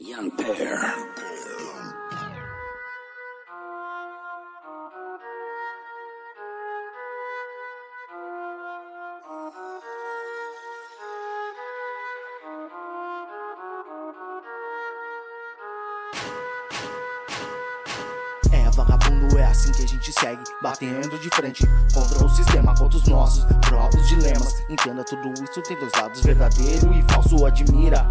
Young pair. É, vagabundo, é assim que a gente segue, batendo de frente contra o sistema, contra os nossos próprios dilemas. Entenda tudo isso, tem dois lados, verdadeiro e falso. Admira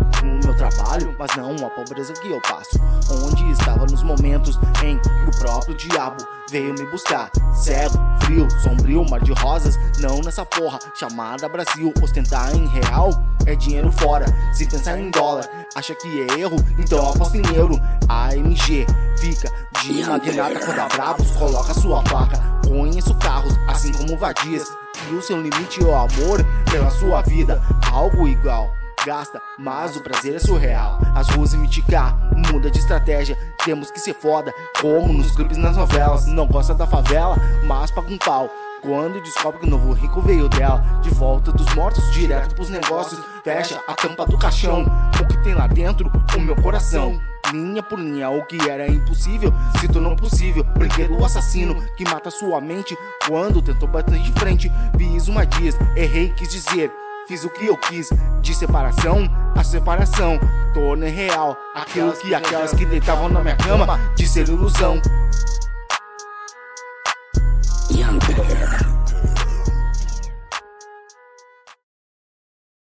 trabalho, mas não a pobreza que eu passo. Onde estava nos momentos em que o próprio diabo veio me buscar. Cego, frio, sombrio, mar de rosas, não nessa porra chamada Brasil. Ostentar em real é dinheiro fora, se pensar em dólar, acha que é erro, então aposta em euro. AMG fica de magnata quando a Brabos coloca sua placa. Conheço carros, assim como vadias. E o seu limite é o amor pela sua vida. Algo igual. Gasta, mas o prazer é surreal. As ruas miticar, muda de estratégia. Temos que ser foda, como nos clipes nas novelas. Não gosta da favela, mas paga um pau. Quando descobre que o novo rico veio dela, de volta dos mortos, direto pros negócios. Fecha a tampa do caixão, o que tem lá dentro, o meu coração. Linha por linha, o que era impossível se tornou possível. Brinquedo assassino que mata sua mente quando tentou bater de frente. Fiz uma dias, errei, quis dizer. Fiz o que eu quis, de separação a separação. Tornei real aquilo que aquelas que deitavam na minha cama disseram ilusão. Young Bear.